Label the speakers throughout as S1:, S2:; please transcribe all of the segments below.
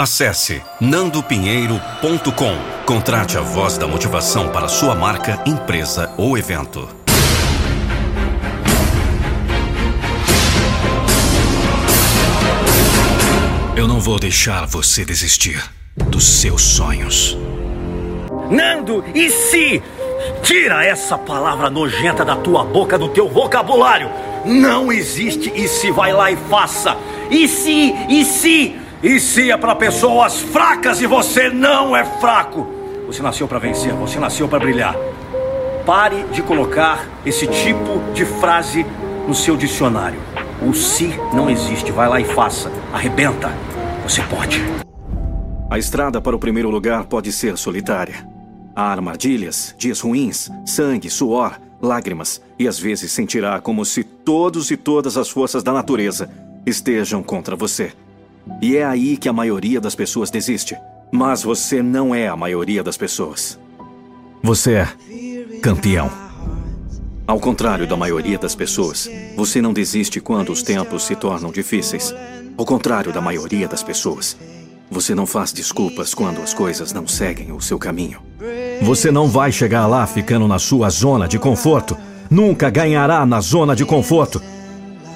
S1: Acesse nandopinheiro.com. Contrate a voz da motivação para sua marca, empresa ou evento. Eu não vou deixar você desistir dos seus sonhos.
S2: Nando, e se? Tira essa palavra nojenta da tua boca, do teu vocabulário. Não existe e se vai lá e faça. E se? E se? E se é para pessoas fracas e você não é fraco. Você nasceu para vencer, você nasceu para brilhar. Pare de colocar esse tipo de frase no seu dicionário. O se não existe, vai lá e faça. Arrebenta. Você pode.
S3: A estrada para o primeiro lugar pode ser solitária. Há armadilhas, dias ruins, sangue, suor, lágrimas, e às vezes sentirá como se todos e todas as forças da natureza estejam contra você. E é aí que a maioria das pessoas desiste. Mas você não é a maioria das pessoas. Você é campeão. Ao contrário da maioria das pessoas, você não desiste quando os tempos se tornam difíceis. Ao contrário da maioria das pessoas, você não faz desculpas quando as coisas não seguem o seu caminho. Você não vai chegar lá ficando na sua zona de conforto. Nunca ganhará na zona de conforto.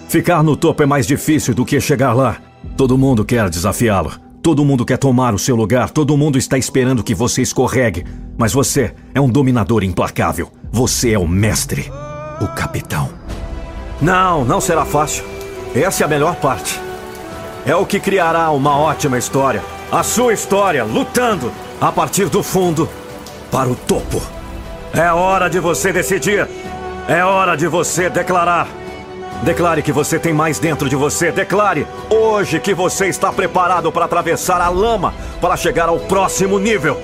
S3: Ficar no topo é mais difícil do que chegar lá. Todo mundo quer desafiá-lo. Todo mundo quer tomar o seu lugar. Todo mundo está esperando que você escorregue. Mas você é um dominador implacável. Você é o mestre, o capitão. Não, não será fácil. Essa é a melhor parte. É o que criará uma ótima história. A sua história lutando a partir do fundo para o topo. É hora de você decidir. É hora de você declarar. Declare que você tem mais dentro de você. Declare hoje que você está preparado para atravessar a lama, para chegar ao próximo nível,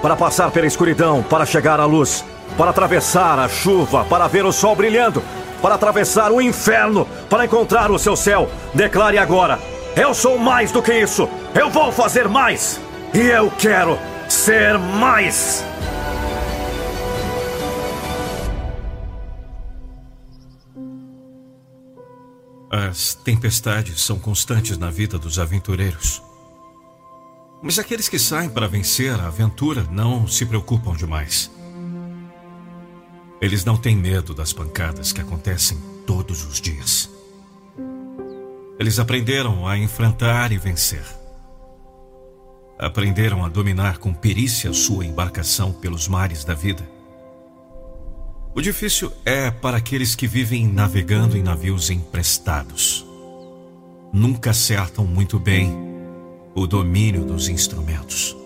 S3: para passar pela escuridão, para chegar à luz, para atravessar a chuva, para ver o sol brilhando, para atravessar o inferno, para encontrar o seu céu. Declare agora: Eu sou mais do que isso. Eu vou fazer mais. E eu quero ser mais.
S1: As tempestades são constantes na vida dos aventureiros. Mas aqueles que saem para vencer a aventura não se preocupam demais. Eles não têm medo das pancadas que acontecem todos os dias. Eles aprenderam a enfrentar e vencer. Aprenderam a dominar com perícia sua embarcação pelos mares da vida o difícil é para aqueles que vivem navegando em navios emprestados. Nunca acertam muito bem o domínio dos instrumentos.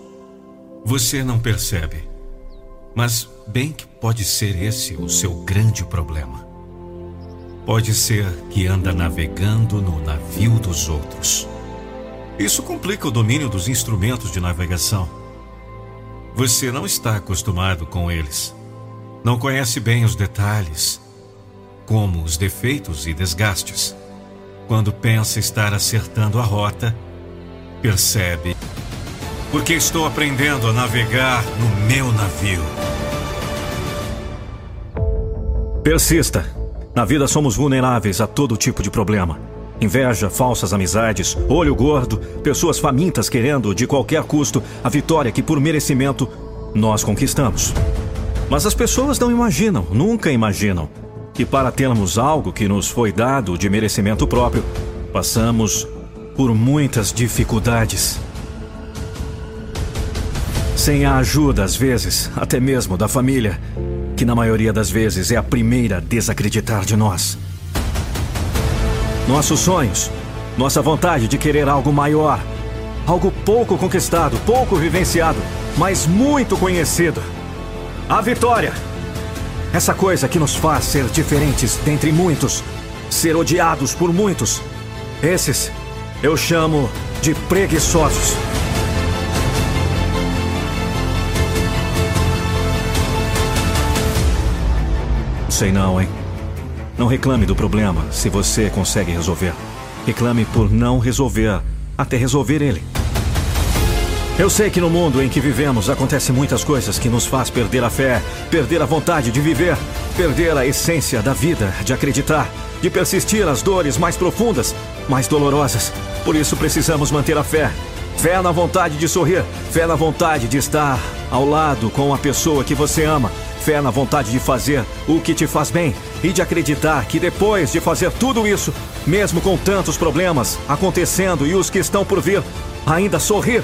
S1: Você não percebe, mas bem que pode ser esse o seu grande problema. Pode ser que anda navegando no navio dos outros. Isso complica o domínio dos instrumentos de navegação. Você não está acostumado com eles. Não conhece bem os detalhes, como os defeitos e desgastes. Quando pensa estar acertando a rota, percebe. Porque estou aprendendo a navegar no meu navio.
S3: Persista. Na vida somos vulneráveis a todo tipo de problema. Inveja, falsas amizades, olho gordo, pessoas famintas querendo, de qualquer custo, a vitória que, por merecimento, nós conquistamos. Mas as pessoas não imaginam, nunca imaginam, que para termos algo que nos foi dado de merecimento próprio, passamos por muitas dificuldades. Sem a ajuda, às vezes, até mesmo da família, que na maioria das vezes é a primeira a desacreditar de nós. Nossos sonhos, nossa vontade de querer algo maior, algo pouco conquistado, pouco vivenciado, mas muito conhecido. A vitória. Essa coisa que nos faz ser diferentes dentre muitos, ser odiados por muitos. Esses eu chamo de preguiçosos. Sei não, hein? Não reclame do problema se você consegue resolver. Reclame por não resolver até resolver ele. Eu sei que no mundo em que vivemos acontecem muitas coisas que nos faz perder a fé, perder a vontade de viver, perder a essência da vida, de acreditar, de persistir as dores mais profundas, mais dolorosas. Por isso precisamos manter a fé,
S4: Fé na vontade de sorrir, fé na vontade de estar ao lado com a pessoa que você ama, fé na vontade de fazer o que te faz bem e de acreditar que depois de fazer tudo isso, mesmo com tantos problemas acontecendo e os que estão por vir, ainda sorrir,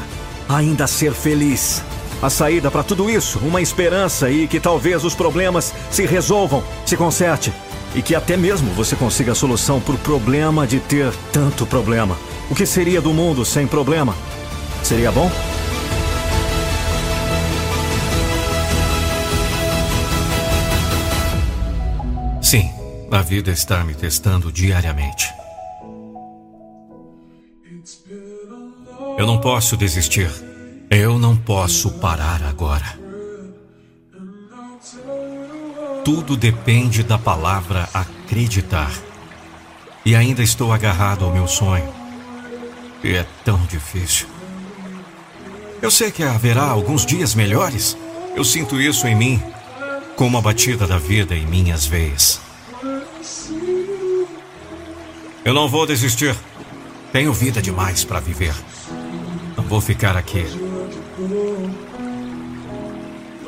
S4: ainda ser feliz. A saída para tudo isso, uma esperança e que talvez os problemas se resolvam, se conserte e que até mesmo você consiga a solução para o problema de ter tanto problema. O que seria do mundo sem problema? Seria bom?
S3: Sim, a vida está me testando diariamente. Eu não posso desistir. Eu não posso parar agora. Tudo depende da palavra acreditar. E ainda estou agarrado ao meu sonho. E é tão difícil. Eu sei que haverá alguns dias melhores. Eu sinto isso em mim, como a batida da vida em minhas veias. Eu não vou desistir. Tenho vida demais para viver. Não vou ficar aqui.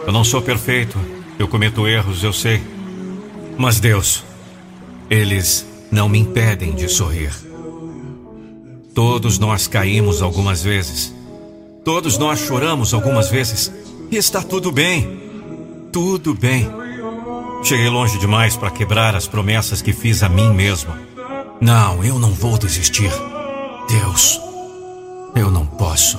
S3: Eu não sou perfeito. Eu cometo erros, eu sei. Mas Deus, eles não me impedem de sorrir. Todos nós caímos algumas vezes. Todos nós choramos algumas vezes. E está tudo bem. Tudo bem. Cheguei longe demais para quebrar as promessas que fiz a mim mesmo. Não, eu não vou desistir. Deus, eu não posso.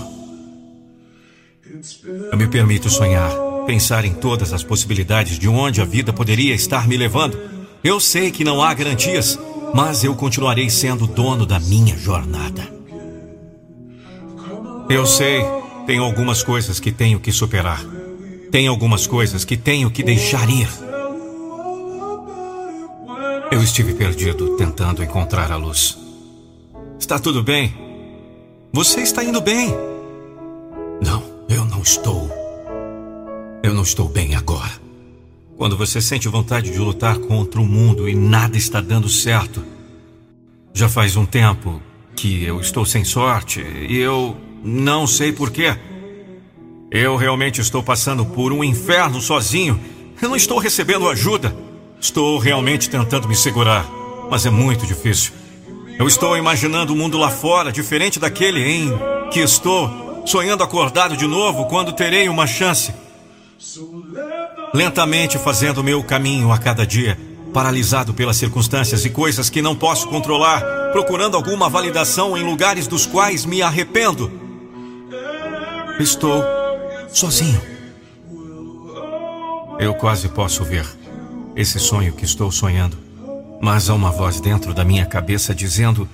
S3: Eu me permito sonhar, pensar em todas as possibilidades de onde a vida poderia estar me levando. Eu sei que não há garantias, mas eu continuarei sendo dono da minha jornada. Eu sei, tem algumas coisas que tenho que superar. Tem algumas coisas que tenho que deixar ir. Eu estive perdido tentando encontrar a luz. Está tudo bem? Você está indo bem? Não, eu não estou. Eu não estou bem agora. Quando você sente vontade de lutar contra o mundo e nada está dando certo. Já faz um tempo que eu estou sem sorte e eu não sei porquê. Eu realmente estou passando por um inferno sozinho. Eu não estou recebendo ajuda. Estou realmente tentando me segurar, mas é muito difícil. Eu estou imaginando o mundo lá fora, diferente daquele em que estou, sonhando acordado de novo quando terei uma chance. Lentamente fazendo meu caminho a cada dia, paralisado pelas circunstâncias e coisas que não posso controlar, procurando alguma validação em lugares dos quais me arrependo. Estou sozinho. Eu quase posso ver esse sonho que estou sonhando, mas há uma voz dentro da minha cabeça dizendo: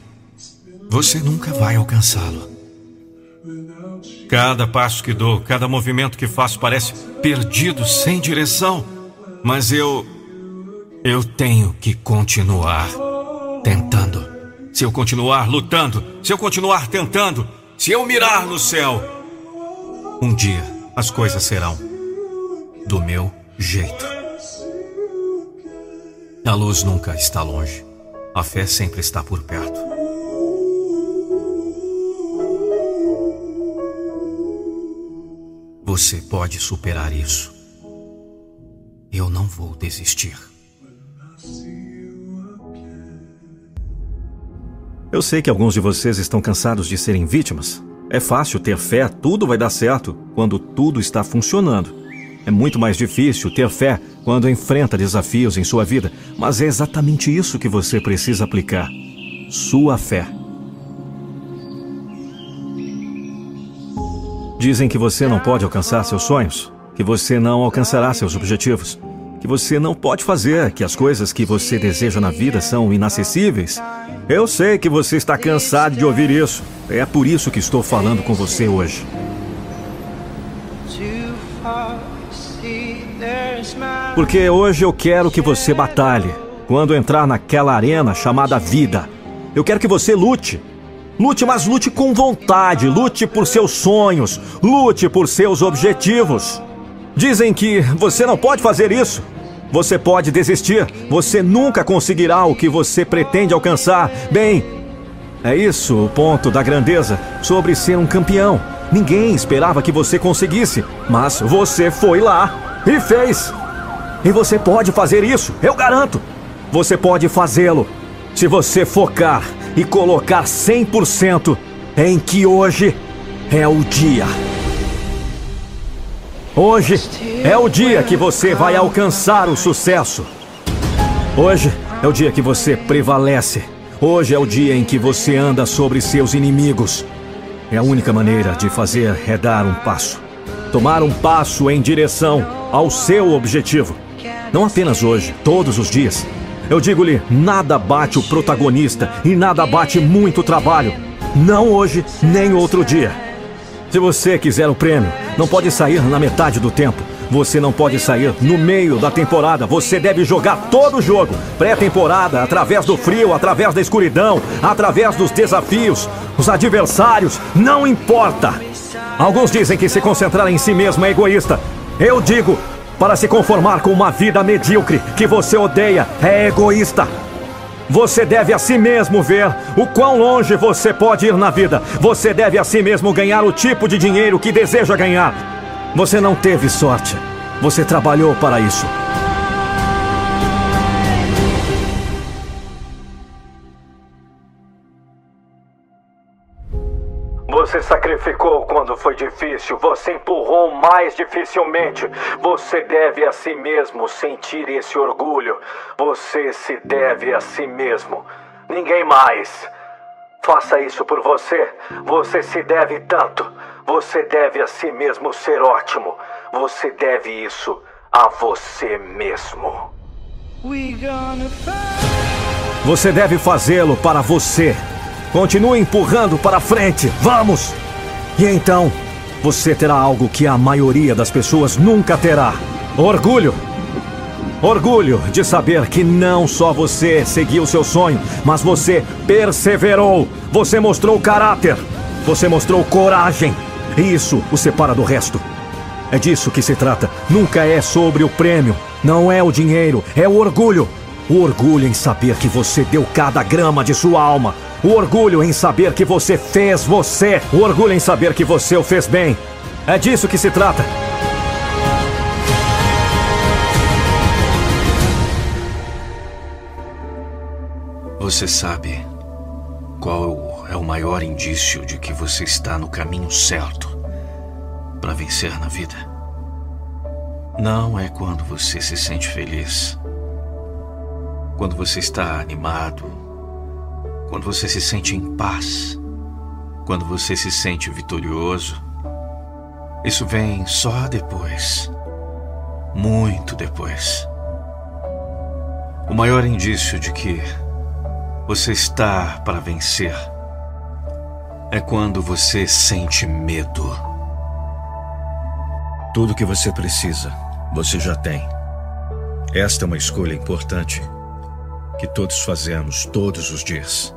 S3: Você nunca vai alcançá-lo. Cada passo que dou, cada movimento que faço parece perdido, sem direção. Mas eu. Eu tenho que continuar tentando. Se eu continuar lutando, se eu continuar tentando, se eu mirar no céu, um dia as coisas serão do meu jeito. A luz nunca está longe. A fé sempre está por perto. Você pode superar isso. Eu não vou desistir.
S4: Eu sei que alguns de vocês estão cansados de serem vítimas. É fácil ter fé, tudo vai dar certo quando tudo está funcionando. É muito mais difícil ter fé quando enfrenta desafios em sua vida, mas é exatamente isso que você precisa aplicar: sua fé. Dizem que você não pode alcançar seus sonhos, que você não alcançará seus objetivos, que você não pode fazer, que as coisas que você deseja na vida são inacessíveis. Eu sei que você está cansado de ouvir isso. É por isso que estou falando com você hoje. Porque hoje eu quero que você batalhe quando entrar naquela arena chamada vida. Eu quero que você lute. Lute, mas lute com vontade. Lute por seus sonhos. Lute por seus objetivos. Dizem que você não pode fazer isso. Você pode desistir. Você nunca conseguirá o que você pretende alcançar. Bem,
S3: É isso o ponto da grandeza sobre ser um campeão. Ninguém esperava que você conseguisse, mas você foi lá e fez. E você pode fazer isso, eu garanto. Você pode fazê-lo se você focar e colocar 100% em que hoje é o dia. Hoje é o dia que você vai alcançar o sucesso. Hoje é o dia que você prevalece. Hoje é o dia em que você anda sobre seus inimigos. É a única maneira de fazer é dar um passo. Tomar um passo em direção ao seu objetivo. Não apenas hoje, todos os dias. Eu digo-lhe: nada bate o protagonista e nada bate muito trabalho. Não hoje, nem outro dia. Se você quiser o prêmio, não pode sair na metade do tempo. Você não pode sair no meio da temporada. Você deve jogar todo o jogo. Pré-temporada, através do frio, através da escuridão, através dos desafios. Os adversários, não importa. Alguns dizem que se concentrar em si mesmo é egoísta. Eu digo, para se conformar com uma vida medíocre que você odeia é egoísta. Você deve a si mesmo ver o quão longe você pode ir na vida. Você deve a si mesmo ganhar o tipo de dinheiro que deseja ganhar. Você não teve sorte. Você trabalhou para isso. Você sacrificou quando foi difícil, você empurrou mais dificilmente. Você deve a si mesmo sentir esse orgulho. Você se deve a si mesmo. Ninguém mais. Faça isso por você. Você se deve tanto. Você deve a si mesmo ser ótimo. Você deve isso a você mesmo. Você deve fazê-lo para você. Continue empurrando para frente. Vamos! E então, você terá algo que a maioria das pessoas nunca terá: orgulho. Orgulho de saber que não só você seguiu seu sonho, mas você perseverou. Você mostrou caráter. Você mostrou coragem. E isso o separa do resto. É disso que se trata. Nunca é sobre o prêmio. Não é o dinheiro, é o orgulho. O orgulho em saber que você deu cada grama de sua alma. O orgulho em saber que você fez você. O orgulho em saber que você o fez bem. É disso que se trata.
S5: Você sabe qual é o maior indício de que você está no caminho certo para vencer na vida? Não é quando você se sente feliz, quando você está animado, quando você se sente em paz, quando você se sente vitorioso. Isso vem só depois, muito depois. O maior indício de que você está para vencer é quando você sente medo. Tudo que você precisa, você já tem. Esta é uma escolha importante que todos fazemos todos os dias.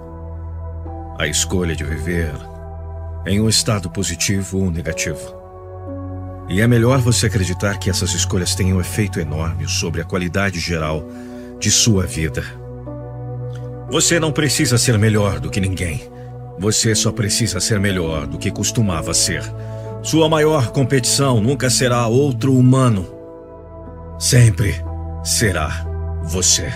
S5: A escolha de viver em um estado positivo ou negativo. E é melhor você acreditar que essas escolhas têm um efeito enorme sobre a qualidade geral de sua vida. Você não precisa ser melhor do que ninguém. Você só precisa ser melhor do que costumava ser. Sua maior competição nunca será outro humano. Sempre será você.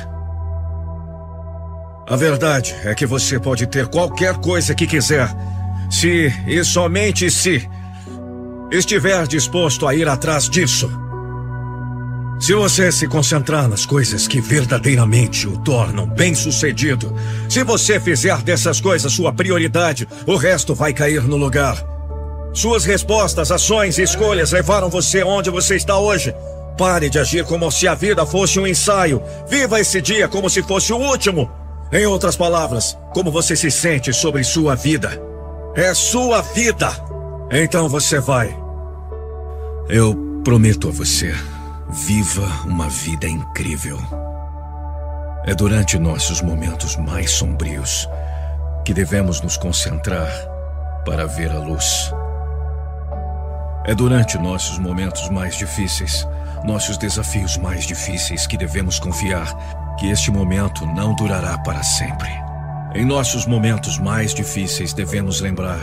S5: A verdade é que você pode ter qualquer coisa que quiser, se e somente se estiver disposto a ir atrás disso. Se você se concentrar nas coisas que verdadeiramente o tornam bem-sucedido, se você fizer dessas coisas sua prioridade, o resto vai cair no lugar. Suas respostas, ações e escolhas levaram você onde você está hoje. Pare de agir como se a vida fosse um ensaio. Viva esse dia como se fosse o último. Em outras palavras, como você se sente sobre sua vida. É sua vida. Então você vai. Eu prometo a você. Viva uma vida incrível. É durante nossos momentos mais sombrios que devemos nos concentrar para ver a luz. É durante nossos momentos mais difíceis, nossos desafios mais difíceis, que devemos confiar que este momento não durará para sempre.
S3: Em nossos momentos mais difíceis, devemos lembrar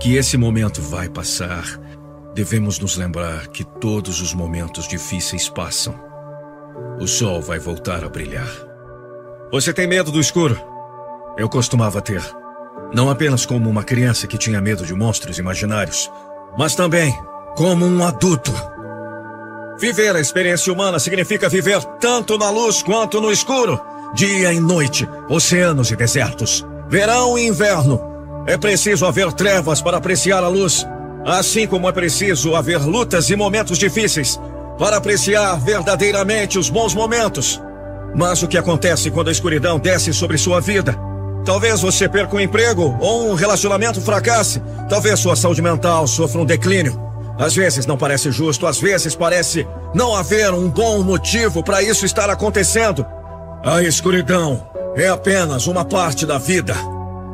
S3: que esse momento vai passar. Devemos nos lembrar que todos os momentos difíceis passam. O sol vai voltar a brilhar. Você tem medo do escuro? Eu costumava ter. Não apenas como uma criança que tinha medo de monstros imaginários, mas também como um adulto. Viver a experiência humana significa viver tanto na luz quanto no escuro dia e noite, oceanos e desertos, verão e inverno. É preciso haver trevas para apreciar a luz, assim como é preciso haver lutas e momentos difíceis para apreciar verdadeiramente os bons momentos. Mas o que acontece quando a escuridão desce sobre sua vida? Talvez você perca um emprego ou um relacionamento fracasse. Talvez sua saúde mental sofra um declínio. Às vezes não parece justo, às vezes parece não haver um bom motivo para isso estar acontecendo. A escuridão é apenas uma parte da vida.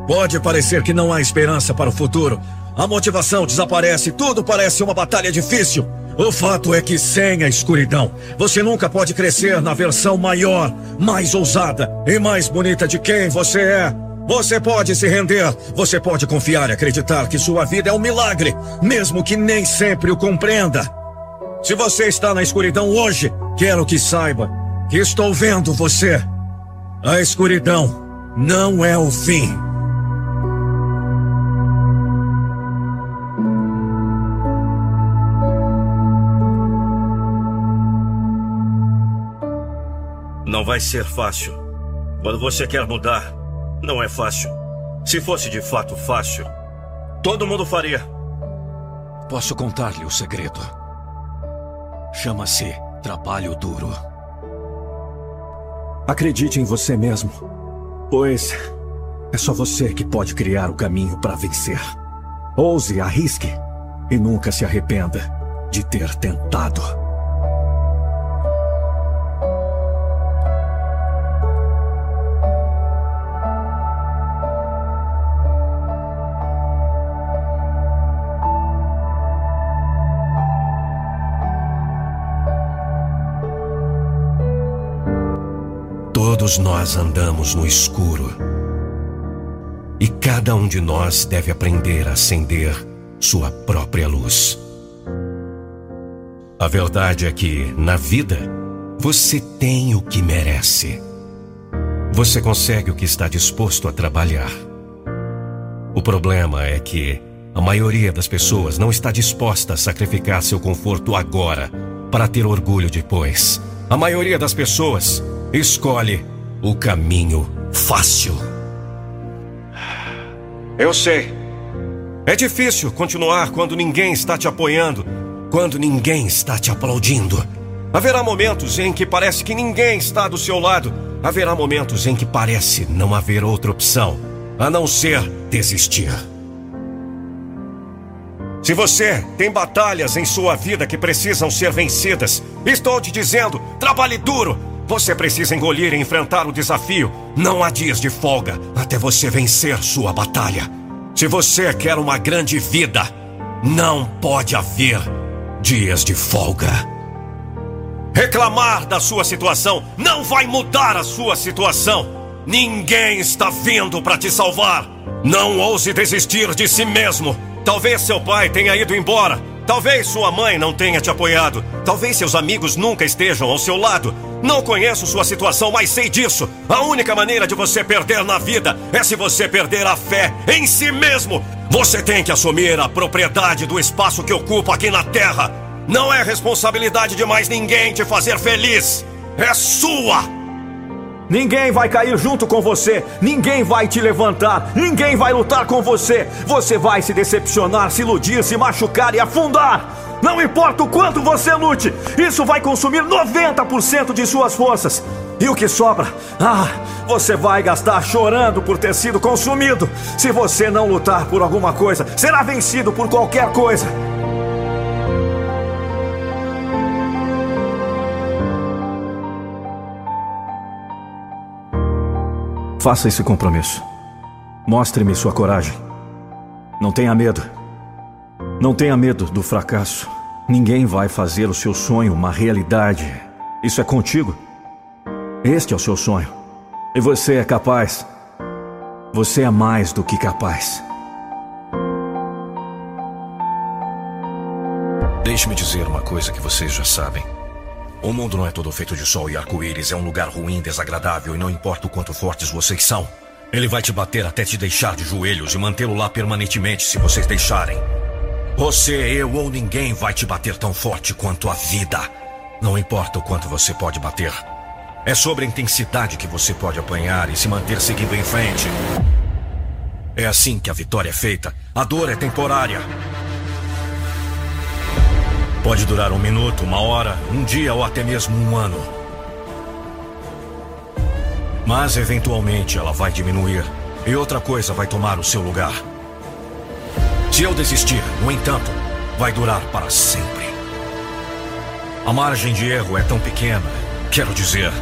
S3: Pode parecer que não há esperança para o futuro. A motivação desaparece, tudo parece uma batalha difícil. O fato é que sem a escuridão, você nunca pode crescer na versão maior, mais ousada e mais bonita de quem você é. Você pode se render, você pode confiar e acreditar que sua vida é um milagre, mesmo que nem sempre o compreenda. Se você está na escuridão hoje, quero que saiba Estou vendo você. A escuridão não é o fim.
S2: Não vai ser fácil. Quando você quer mudar, não é fácil. Se fosse de fato fácil, todo mundo faria.
S3: Posso contar-lhe o segredo. Chama-se trabalho duro. Acredite em você mesmo, pois é só você que pode criar o caminho para vencer. Ouse, arrisque e nunca se arrependa de ter tentado. Todos nós andamos no escuro. E cada um de nós deve aprender a acender sua própria luz. A verdade é que, na vida, você tem o que merece. Você consegue o que está disposto a trabalhar. O problema é que a maioria das pessoas não está disposta a sacrificar seu conforto agora para ter orgulho depois. A maioria das pessoas escolhe o caminho fácil. Eu sei. É difícil continuar quando ninguém está te apoiando, quando ninguém está te aplaudindo. Haverá momentos em que parece que ninguém está do seu lado. Haverá momentos em que parece não haver outra opção a não ser desistir. Se você tem batalhas em sua vida que precisam ser vencidas, estou te dizendo: trabalhe duro, você precisa engolir e enfrentar o desafio. Não há dias de folga até você vencer sua batalha. Se você quer uma grande vida, não pode haver dias de folga. Reclamar da sua situação não vai mudar a sua situação. Ninguém está vindo para te salvar. Não ouse desistir de si mesmo. Talvez seu pai tenha ido embora. Talvez sua mãe não tenha te apoiado. Talvez seus amigos nunca estejam ao seu lado. Não conheço sua situação, mas sei disso. A única maneira de você perder na vida é se você perder a fé em si mesmo. Você tem que assumir a propriedade do espaço que ocupa aqui na Terra. Não é responsabilidade de mais ninguém te fazer feliz. É sua!
S6: Ninguém vai cair junto com você, ninguém vai te levantar, ninguém vai lutar com você. Você vai se decepcionar, se iludir, se machucar e afundar. Não importa o quanto você lute, isso vai consumir 90% de suas forças. E o que sobra? Ah, você vai gastar chorando por ter sido consumido. Se você não lutar por alguma coisa, será vencido por qualquer coisa.
S4: Faça esse compromisso. Mostre-me sua coragem. Não tenha medo. Não tenha medo do fracasso. Ninguém vai fazer o seu sonho uma realidade. Isso é contigo. Este é o seu sonho. E você é capaz
S6: Você é mais do que capaz.
S3: Deixe-me dizer uma coisa que vocês já sabem. O mundo não é todo feito de sol e arco-íris. É um lugar ruim, desagradável, e não importa o quanto fortes vocês são. Ele vai te bater até te deixar de joelhos e mantê-lo lá permanentemente se vocês deixarem. Você, eu ou ninguém vai te bater tão forte quanto a vida. Não importa o quanto você pode bater. É sobre a intensidade que você pode apanhar e se manter seguindo em frente. É assim que a vitória é feita. A dor é temporária. Pode durar um minuto, uma hora, um dia ou até mesmo um ano. Mas eventualmente ela vai diminuir e outra coisa vai tomar o seu lugar. Se eu desistir, no entanto, vai durar para sempre. A margem de erro é tão pequena, quero dizer,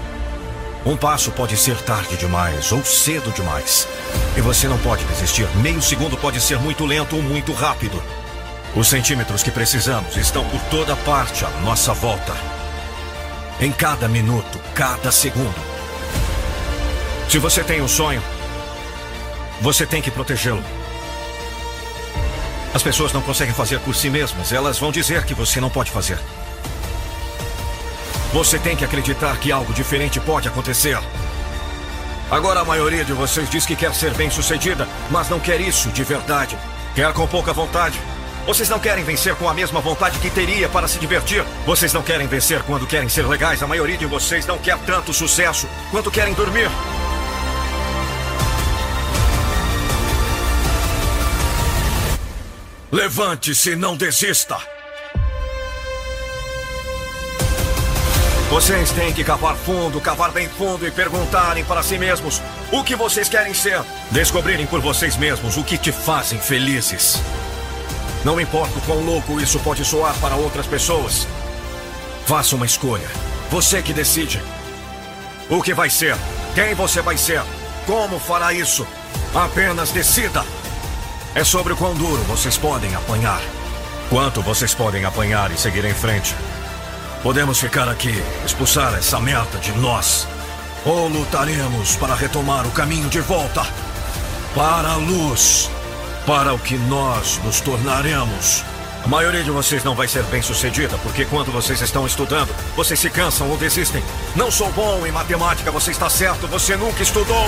S3: um passo pode ser tarde demais ou cedo demais. E você não pode desistir. Meio segundo pode ser muito lento ou muito rápido. Os centímetros que precisamos estão por toda parte à nossa volta. Em cada minuto, cada segundo. Se você tem um sonho, você tem que protegê-lo. As pessoas não conseguem fazer por si mesmas, elas vão dizer que você não pode fazer. Você tem que acreditar que algo diferente pode acontecer. Agora a maioria de vocês diz que quer ser bem-sucedida, mas não quer isso de verdade. Quer com pouca vontade. Vocês não querem vencer com a mesma vontade que teria para se divertir. Vocês não querem vencer quando querem ser legais. A maioria de vocês não quer tanto sucesso quanto querem dormir. Levante-se, não desista. Vocês têm que cavar fundo, cavar bem fundo e perguntarem para si mesmos o que vocês querem ser. Descobrirem por vocês mesmos o que te fazem felizes. Não importa o quão louco isso pode soar para outras pessoas. Faça uma escolha. Você que decide. O que vai ser? Quem você vai ser? Como fará isso? Apenas decida. É sobre o quão duro vocês podem apanhar. Quanto vocês podem apanhar e seguir em frente. Podemos ficar aqui, expulsar essa merda de nós. Ou lutaremos para retomar o caminho de volta para a luz, para o que nós nos tornaremos. A maioria de vocês não vai ser bem sucedida, porque quando vocês estão estudando, vocês se cansam ou desistem. Não sou bom em matemática, você está certo, você nunca estudou.